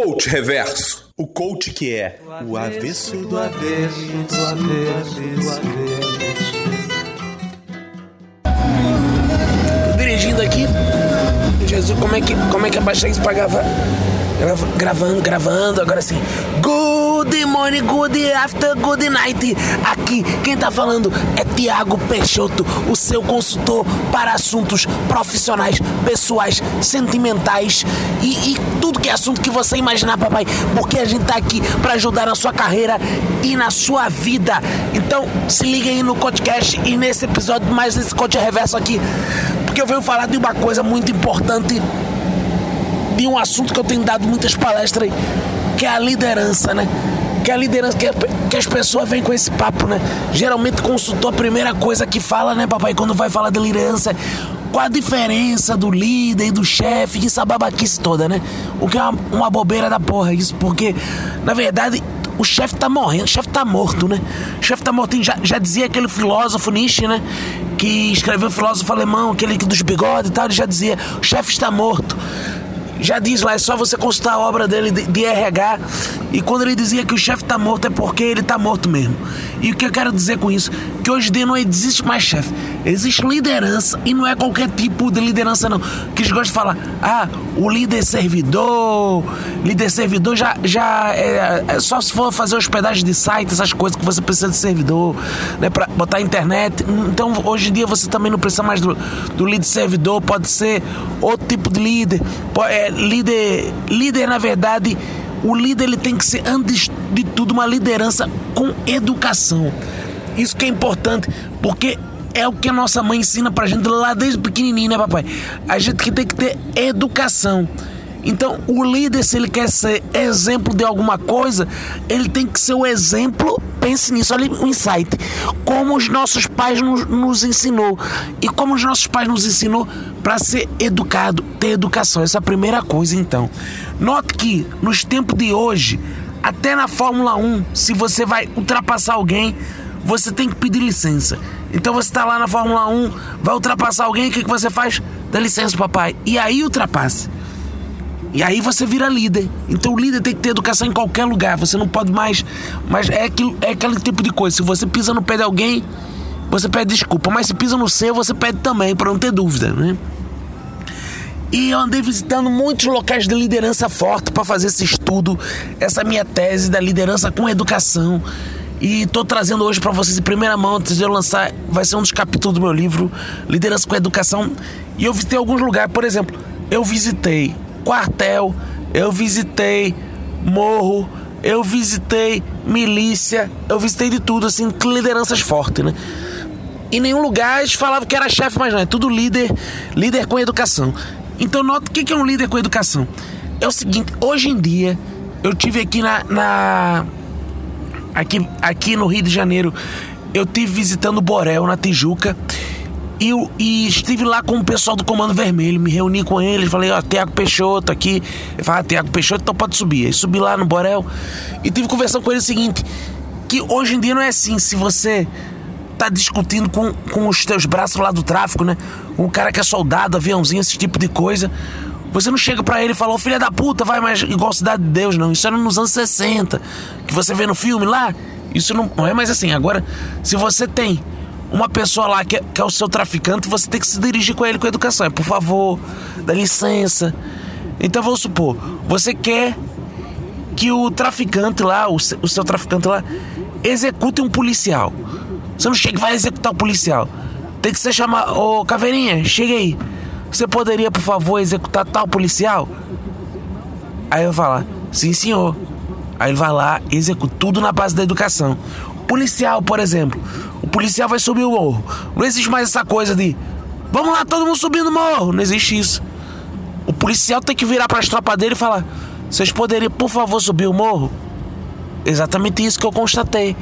Coach Reverso. O coach que é o avesso do avesso, do avesso, do avesso. Tô dirigindo aqui. Jesus, como é que, como é que abaixei isso pra gravar? Gravando, gravando, agora sim. Good morning, good after, good night. Aqui, quem tá falando é Tiago Peixoto, o seu consultor para assuntos profissionais, pessoais, sentimentais e, e, tudo que é assunto que você imaginar, papai. Porque a gente tá aqui para ajudar na sua carreira e na sua vida. Então, se liga aí no podcast e nesse episódio, mais esse coach reverso aqui, porque eu venho falar de uma coisa muito importante de um assunto que eu tenho dado muitas palestras que é a liderança, né? Que a liderança, que, que as pessoas vêm com esse papo, né? Geralmente consultor, a primeira coisa que fala, né, papai, quando vai falar de liderança, qual a diferença do líder e do chefe, essa babaquice toda, né? O que é uma, uma bobeira da porra isso, porque, na verdade, o chefe tá morrendo, o chefe tá morto, né? O chefe tá morto, já, já dizia aquele filósofo Nietzsche, né? Que escreveu filósofo alemão, aquele dos bigodes e tal, ele já dizia, o chefe está morto já diz lá, é só você consultar a obra dele de, de RH. E quando ele dizia que o chefe tá morto, é porque ele tá morto mesmo. E o que eu quero dizer com isso? Que hoje em dia não existe mais chefe. Existe liderança. E não é qualquer tipo de liderança, não. Que eles gostam de falar, ah, o líder servidor. Líder servidor já, já é, é só se for fazer hospedagem de site, essas coisas que você precisa de servidor, né? Pra botar internet. Então hoje em dia você também não precisa mais do, do líder servidor. Pode ser outro tipo de líder. É, líder, líder na verdade, o líder ele tem que ser antes de tudo uma liderança com educação. Isso que é importante, porque é o que a nossa mãe ensina pra gente lá desde pequenininho, né, papai? A gente que tem que ter educação. Então, o líder, se ele quer ser exemplo de alguma coisa, ele tem que ser o exemplo. Pense nisso, olha o insight. Como os nossos pais nos, nos ensinou. E como os nossos pais nos ensinou para ser educado, ter educação. Essa é a primeira coisa, então. Note que nos tempos de hoje, até na Fórmula 1, se você vai ultrapassar alguém, você tem que pedir licença. Então você está lá na Fórmula 1, vai ultrapassar alguém, o que, que você faz? Dá licença, papai. E aí ultrapasse. E aí você vira líder. Então o líder tem que ter educação em qualquer lugar. Você não pode mais. Mas é, aquilo, é aquele tipo de coisa. Se você pisa no pé de alguém, você pede desculpa. Mas se pisa no seu, você pede também, para não ter dúvida, né? E eu andei visitando muitos locais de liderança forte para fazer esse estudo, essa minha tese da liderança com educação. E estou trazendo hoje para vocês em primeira mão, antes de eu lançar, vai ser um dos capítulos do meu livro, Liderança com Educação. E eu visitei alguns lugares, por exemplo, eu visitei quartel, eu visitei morro, eu visitei milícia, eu visitei de tudo, assim, lideranças fortes, né? Em nenhum lugar eles falavam que era chefe, mas não, é tudo líder, líder com educação. Então nota o que é um líder com educação. É o seguinte, hoje em dia, eu tive aqui na, na aqui, aqui no Rio de Janeiro, eu tive visitando Borel na Tijuca e, e, estive lá com o pessoal do Comando Vermelho, me reuni com eles, falei, ó, Tiago Peixoto aqui. Ele falou, ah, Tiago Peixoto, então pode subir. Aí subi lá no Borel e tive conversando com ele o seguinte: que hoje em dia não é assim, se você tá discutindo com, com os teus braços lá do tráfico, né? O cara que é soldado, aviãozinho, esse tipo de coisa. Você não chega para ele e fala, ô filha da puta, vai mais igual Cidade de Deus, não. Isso era nos anos 60. Que você vê no filme lá, isso não, não é mais assim. Agora, se você tem uma pessoa lá que é, que é, o seu traficante, você tem que se dirigir com ele com educação. É, por favor, dá licença. Então vamos supor, você quer que o traficante lá, o, o seu traficante lá, execute um policial. Você não chega e vai executar o um policial. Tem que ser chamar. Ô Caveirinha, chega aí. Você poderia, por favor, executar tal policial? Aí eu falar, sim senhor. Aí ele vai lá, executa tudo na base da educação. Policial, por exemplo. O policial vai subir o morro. Não existe mais essa coisa de vamos lá, todo mundo subindo o morro. Não existe isso. O policial tem que virar para as tropas dele e falar: vocês poderiam, por favor, subir o morro? Exatamente isso que eu constatei.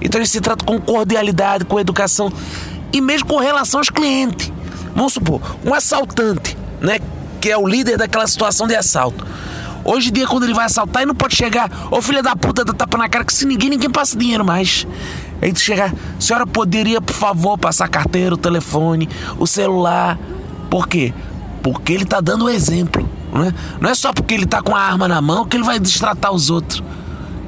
Então ele se trata com cordialidade, com educação e mesmo com relação aos clientes. Vamos supor, um assaltante, né? Que é o líder daquela situação de assalto. Hoje em dia, quando ele vai assaltar, ele não pode chegar, ô filha da puta, dá tapa na cara, que se ninguém, ninguém passa dinheiro mais. Aí tu chegar, senhora poderia, por favor, passar a carteira, o telefone, o celular. Por quê? Porque ele tá dando o exemplo. Não é, não é só porque ele tá com a arma na mão que ele vai destratar os outros.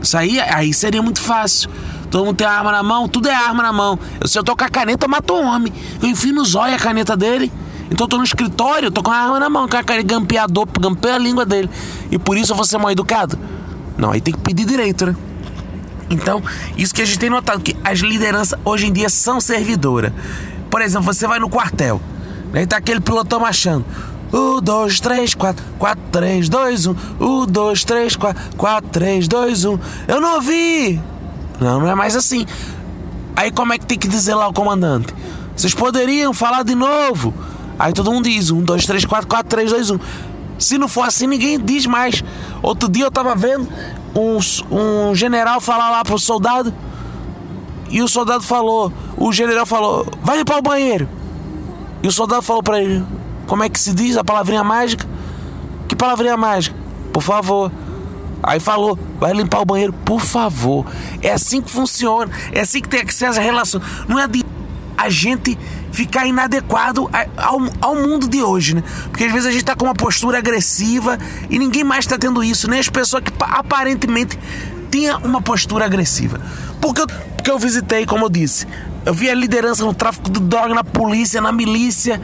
Isso aí, aí seria muito fácil. Todo mundo tem a arma na mão, tudo é arma na mão. Eu, se eu tô com a caneta, mato um homem. Eu enfio no zóio a caneta dele. Então eu tô no escritório, eu tô com a arma na mão, com a cara gampeador, gampeia a língua dele. E por isso eu vou ser mal educado? Não, aí tem que pedir direito, né? Então, isso que a gente tem notado, que as lideranças hoje em dia são servidoras. Por exemplo, você vai no quartel, aí tá aquele pilotão marchando. Um, dois, três, quatro, quatro, três, dois, um. Um, dois, três, quatro, quatro, três, dois, um. Eu não ouvi! Não, não é mais assim. Aí como é que tem que dizer lá o comandante? Vocês poderiam falar de novo? Aí todo mundo diz: um, dois, três, quatro, quatro, três, dois, um. Se não for assim, ninguém diz mais. Outro dia eu tava vendo um, um general falar lá pro soldado. E o soldado falou, o general falou, vai limpar o banheiro. E o soldado falou para ele, como é que se diz a palavrinha mágica? Que palavrinha mágica? Por favor. Aí falou, vai limpar o banheiro, por favor. É assim que funciona. É assim que tem que ser essa relação. Não é de a gente ficar inadequado ao, ao mundo de hoje, né? Porque às vezes a gente tá com uma postura agressiva e ninguém mais tá tendo isso, nem as pessoas que aparentemente tinha uma postura agressiva. Porque eu, porque eu visitei, como eu disse, eu vi a liderança no tráfico de droga, na polícia, na milícia.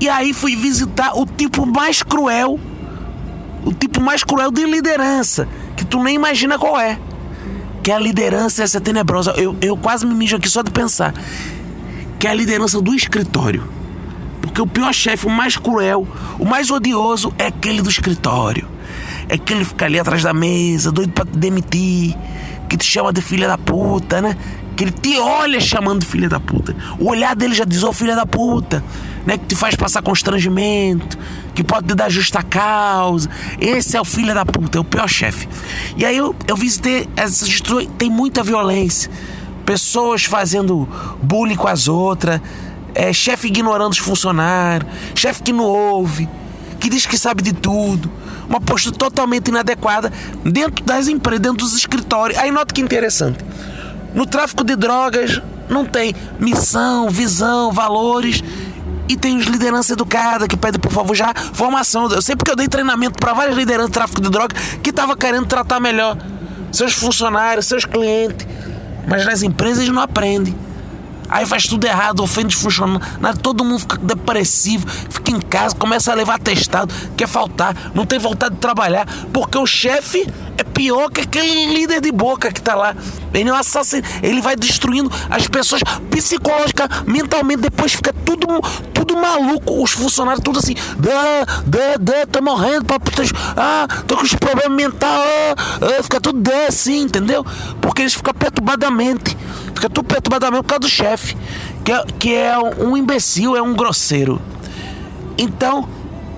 E aí fui visitar o tipo mais cruel, o tipo mais cruel de liderança, que tu nem imagina qual é. Que a liderança essa tenebrosa. Eu, eu quase me mijo aqui só de pensar. Que é a liderança do escritório. Porque o pior chefe, o mais cruel, o mais odioso é aquele do escritório. É aquele que fica ali atrás da mesa, doido pra te demitir, que te chama de filha da puta, né? Que ele te olha chamando de filha da puta. O olhar dele já diz, ô oh, filha da puta, né? Que te faz passar constrangimento, que pode te dar justa causa. Esse é o filho da puta, é o pior chefe. E aí eu, eu visitei essas tem muita violência. Pessoas fazendo bullying com as outras, é, chefe ignorando os funcionários, chefe que não ouve, que diz que sabe de tudo uma postura totalmente inadequada dentro das empresas, dentro dos escritórios. Aí nota que interessante. No tráfico de drogas não tem missão, visão, valores e tem os liderança educada que pede por favor já formação. Eu sei porque eu dei treinamento para várias lideranças de tráfico de drogas que estavam querendo tratar melhor seus funcionários, seus clientes, mas nas empresas não aprendem. Aí faz tudo errado, ofende funcionário, todo mundo fica depressivo, fica em casa, começa a levar testado, quer faltar, não tem vontade de trabalhar, porque o chefe é pior que aquele líder de boca que tá lá. Ele é um assassino, ele vai destruindo as pessoas psicológica, mentalmente, depois fica tudo, tudo maluco, os funcionários tudo assim, dã, dã, dã, tô morrendo, papo, ah, tô com os problemas mentais, ah, ah, fica tudo assim, entendeu? Porque eles ficam perturbadamente. Fica tudo perturbadamente por causa do chefe, que é, que é um imbecil, é um grosseiro. Então,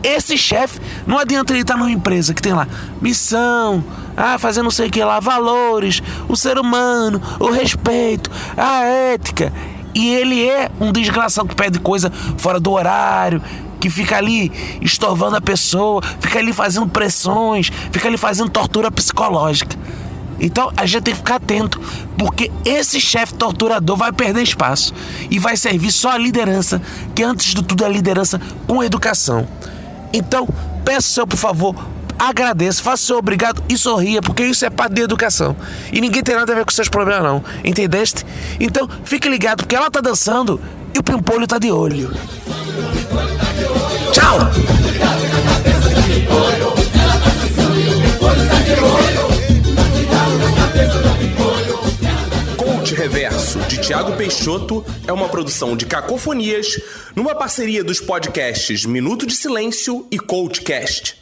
esse chefe, não adianta ele estar numa empresa que tem lá missão, ah, fazer não sei o que lá, valores, o ser humano, o respeito, a ética. E ele é um desgraçado que pede coisa fora do horário, que fica ali estorvando a pessoa, fica ali fazendo pressões, fica ali fazendo tortura psicológica. Então a gente tem que ficar atento, porque esse chefe torturador vai perder espaço e vai servir só a liderança, que antes de tudo é a liderança com educação. Então, peço seu, por favor, agradeça, faça seu obrigado e sorria, porque isso é parte de educação. E ninguém tem nada a ver com seus problemas, não. Entendeste? Então, fique ligado, porque ela tá dançando e o pimpolho tá de olho. Tchau! Reverso, de Tiago Peixoto, é uma produção de Cacofonias, numa parceria dos podcasts Minuto de Silêncio e Coachcast.